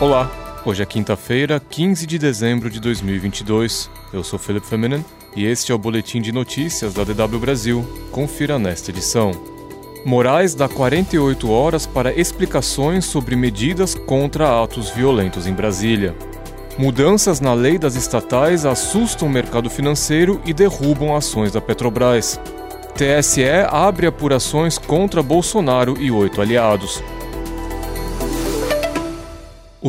Olá, hoje é quinta-feira, 15 de dezembro de 2022. Eu sou Felipe Feminen e este é o boletim de notícias da DW Brasil. Confira nesta edição. Moraes dá 48 horas para explicações sobre medidas contra atos violentos em Brasília. Mudanças na lei das estatais assustam o mercado financeiro e derrubam ações da Petrobras. TSE abre apurações contra Bolsonaro e oito aliados.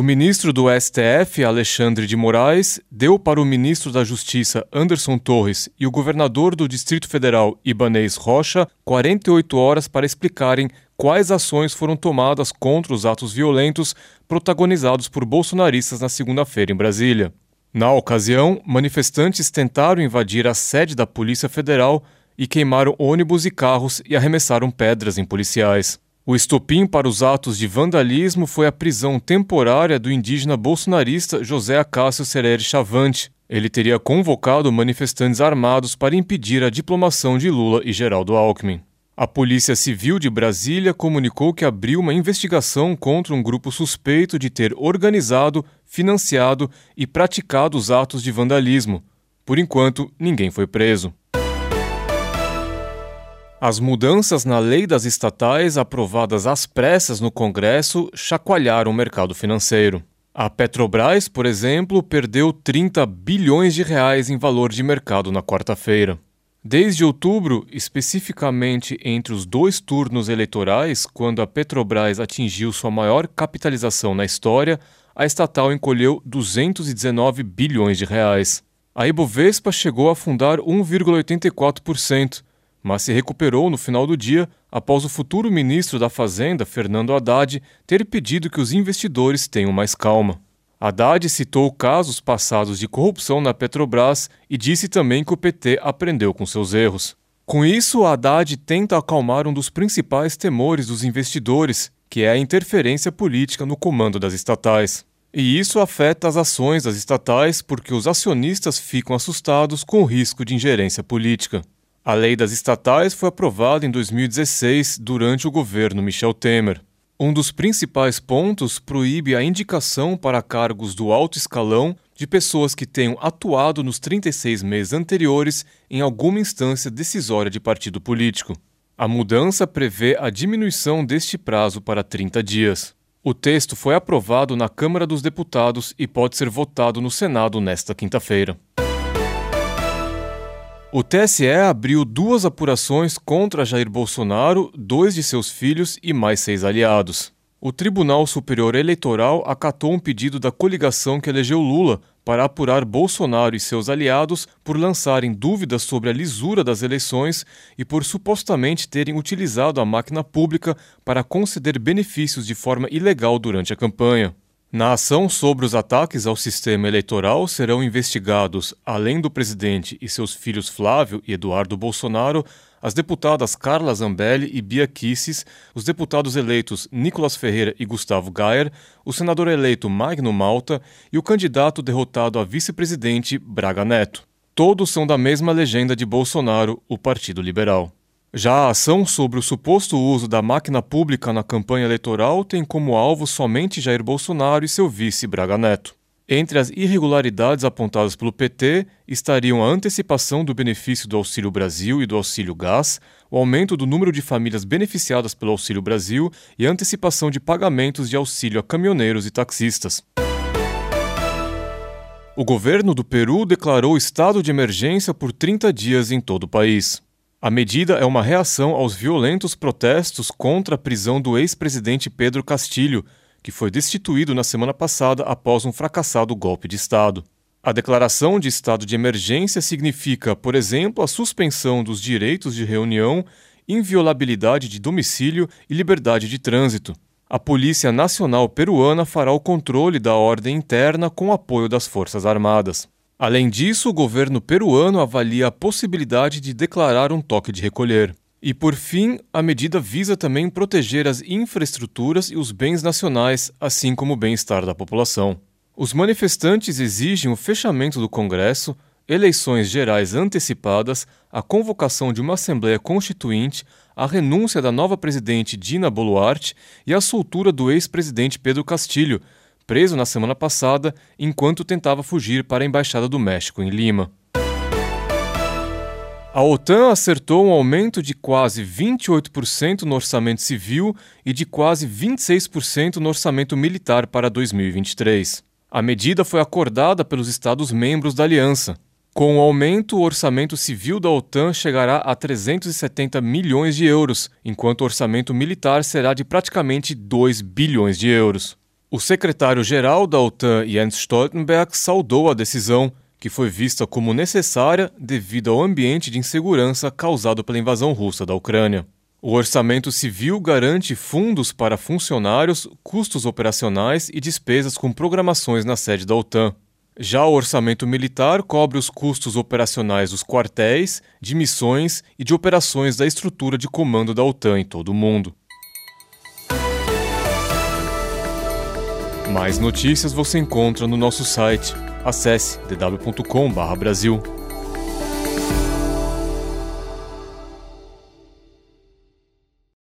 O ministro do STF, Alexandre de Moraes, deu para o ministro da Justiça, Anderson Torres, e o governador do Distrito Federal, Ibanez Rocha, 48 horas para explicarem quais ações foram tomadas contra os atos violentos protagonizados por bolsonaristas na segunda-feira em Brasília. Na ocasião, manifestantes tentaram invadir a sede da Polícia Federal e queimaram ônibus e carros e arremessaram pedras em policiais. O estopim para os atos de vandalismo foi a prisão temporária do indígena bolsonarista José Acácio Serere Chavante. Ele teria convocado manifestantes armados para impedir a diplomação de Lula e Geraldo Alckmin. A Polícia Civil de Brasília comunicou que abriu uma investigação contra um grupo suspeito de ter organizado, financiado e praticado os atos de vandalismo. Por enquanto, ninguém foi preso. As mudanças na lei das estatais aprovadas às pressas no Congresso chacoalharam o mercado financeiro. A Petrobras, por exemplo, perdeu 30 bilhões de reais em valor de mercado na quarta-feira. Desde outubro, especificamente entre os dois turnos eleitorais, quando a Petrobras atingiu sua maior capitalização na história, a estatal encolheu 219 bilhões de reais. A Ibovespa chegou a afundar 1,84%, mas se recuperou no final do dia após o futuro ministro da Fazenda, Fernando Haddad, ter pedido que os investidores tenham mais calma. Haddad citou casos passados de corrupção na Petrobras e disse também que o PT aprendeu com seus erros. Com isso, Haddad tenta acalmar um dos principais temores dos investidores, que é a interferência política no comando das estatais. E isso afeta as ações das estatais porque os acionistas ficam assustados com o risco de ingerência política. A lei das estatais foi aprovada em 2016 durante o governo Michel Temer. Um dos principais pontos proíbe a indicação para cargos do alto escalão de pessoas que tenham atuado nos 36 meses anteriores em alguma instância decisória de partido político. A mudança prevê a diminuição deste prazo para 30 dias. O texto foi aprovado na Câmara dos Deputados e pode ser votado no Senado nesta quinta-feira. O TSE abriu duas apurações contra Jair Bolsonaro, dois de seus filhos e mais seis aliados. O Tribunal Superior Eleitoral acatou um pedido da coligação que elegeu Lula para apurar Bolsonaro e seus aliados por lançarem dúvidas sobre a lisura das eleições e por supostamente terem utilizado a máquina pública para conceder benefícios de forma ilegal durante a campanha. Na ação sobre os ataques ao sistema eleitoral serão investigados, além do presidente e seus filhos Flávio e Eduardo Bolsonaro, as deputadas Carla Zambelli e Bia Kisses, os deputados eleitos Nicolas Ferreira e Gustavo Gayer, o senador eleito Magno Malta e o candidato derrotado a vice-presidente Braga Neto. Todos são da mesma legenda de Bolsonaro, o Partido Liberal. Já a ação sobre o suposto uso da máquina pública na campanha eleitoral tem como alvo somente Jair Bolsonaro e seu vice Braga Neto. Entre as irregularidades apontadas pelo PT estariam a antecipação do benefício do Auxílio Brasil e do Auxílio Gás, o aumento do número de famílias beneficiadas pelo Auxílio Brasil e a antecipação de pagamentos de auxílio a caminhoneiros e taxistas. O governo do Peru declarou estado de emergência por 30 dias em todo o país. A medida é uma reação aos violentos protestos contra a prisão do ex-presidente Pedro Castilho, que foi destituído na semana passada após um fracassado golpe de Estado. A declaração de estado de emergência significa, por exemplo, a suspensão dos direitos de reunião, inviolabilidade de domicílio e liberdade de trânsito. A Polícia Nacional Peruana fará o controle da ordem interna com apoio das Forças Armadas. Além disso, o governo peruano avalia a possibilidade de declarar um toque de recolher. E por fim, a medida visa também proteger as infraestruturas e os bens nacionais, assim como o bem-estar da população. Os manifestantes exigem o fechamento do Congresso, eleições gerais antecipadas, a convocação de uma Assembleia Constituinte, a renúncia da nova presidente Dina Boluarte e a soltura do ex-presidente Pedro Castilho, preso na semana passada enquanto tentava fugir para a Embaixada do México em Lima. A OTAN acertou um aumento de quase 28% no orçamento civil e de quase 26% no orçamento militar para 2023. A medida foi acordada pelos Estados-membros da aliança. Com o aumento, o orçamento civil da OTAN chegará a 370 milhões de euros, enquanto o orçamento militar será de praticamente 2 bilhões de euros. O secretário-geral da OTAN, Jens Stoltenberg, saudou a decisão que foi vista como necessária devido ao ambiente de insegurança causado pela invasão russa da Ucrânia. O orçamento civil garante fundos para funcionários, custos operacionais e despesas com programações na sede da OTAN. Já o orçamento militar cobre os custos operacionais dos quartéis, de missões e de operações da estrutura de comando da OTAN em todo o mundo. Mais notícias você encontra no nosso site Acesse dw.com/brasil.